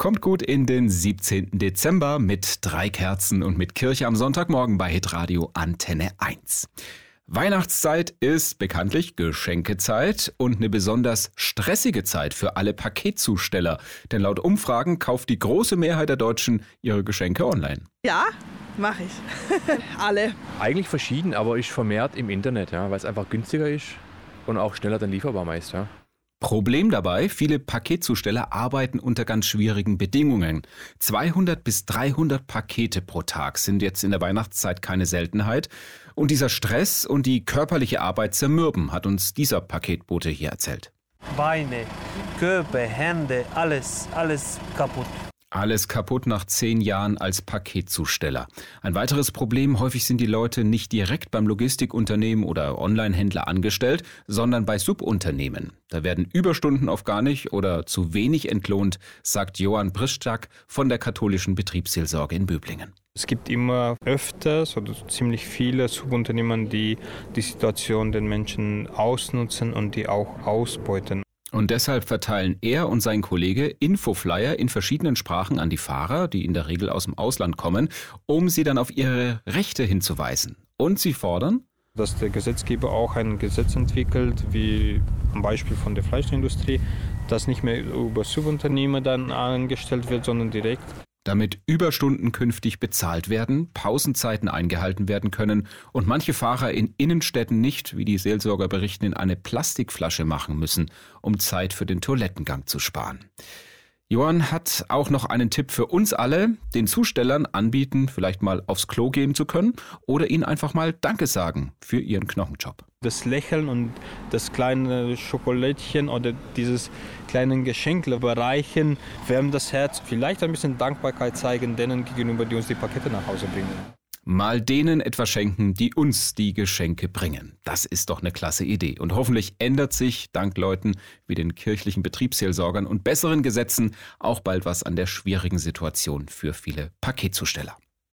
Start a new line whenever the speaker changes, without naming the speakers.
Kommt gut in den 17. Dezember mit drei Kerzen und mit Kirche am Sonntagmorgen bei Hitradio Antenne 1. Weihnachtszeit ist bekanntlich Geschenkezeit und eine besonders stressige Zeit für alle Paketzusteller. Denn laut Umfragen kauft die große Mehrheit der Deutschen ihre Geschenke online.
Ja, mache ich. alle.
Eigentlich verschieden, aber ich vermehrt im Internet, ja, weil es einfach günstiger ist und auch schneller dann lieferbar meist. Ja.
Problem dabei, viele Paketzusteller arbeiten unter ganz schwierigen Bedingungen. 200 bis 300 Pakete pro Tag sind jetzt in der Weihnachtszeit keine Seltenheit. Und dieser Stress und die körperliche Arbeit zermürben, hat uns dieser Paketbote hier erzählt.
Beine, Körper, Hände, alles, alles kaputt.
Alles kaputt nach zehn Jahren als Paketzusteller. Ein weiteres Problem, häufig sind die Leute nicht direkt beim Logistikunternehmen oder Onlinehändler angestellt, sondern bei Subunternehmen. Da werden Überstunden oft gar nicht oder zu wenig entlohnt, sagt Johann Brischczak von der katholischen Betriebsseelsorge in Böblingen.
Es gibt immer öfters oder ziemlich viele Subunternehmen, die die Situation den Menschen ausnutzen und die auch ausbeuten.
Und deshalb verteilen er und sein Kollege Infoflyer in verschiedenen Sprachen an die Fahrer, die in der Regel aus dem Ausland kommen, um sie dann auf ihre Rechte hinzuweisen. Und sie fordern,
dass der Gesetzgeber auch ein Gesetz entwickelt, wie am Beispiel von der Fleischindustrie, das nicht mehr über Subunternehmer dann angestellt wird, sondern direkt
damit Überstunden künftig bezahlt werden, Pausenzeiten eingehalten werden können und manche Fahrer in Innenstädten nicht, wie die Seelsorger berichten, in eine Plastikflasche machen müssen, um Zeit für den Toilettengang zu sparen. Johann hat auch noch einen Tipp für uns alle, den Zustellern anbieten, vielleicht mal aufs Klo gehen zu können oder ihnen einfach mal Danke sagen für ihren Knochenjob.
Das Lächeln und das kleine Schokolädchen oder dieses kleine Geschenk überreichen, wärmt das Herz. Vielleicht ein bisschen Dankbarkeit zeigen denen gegenüber, die uns die Pakete nach Hause bringen
mal denen etwas schenken, die uns die Geschenke bringen. Das ist doch eine klasse Idee. Und hoffentlich ändert sich, dank Leuten wie den kirchlichen Betriebsseelsorgern und besseren Gesetzen, auch bald was an der schwierigen Situation für viele Paketzusteller.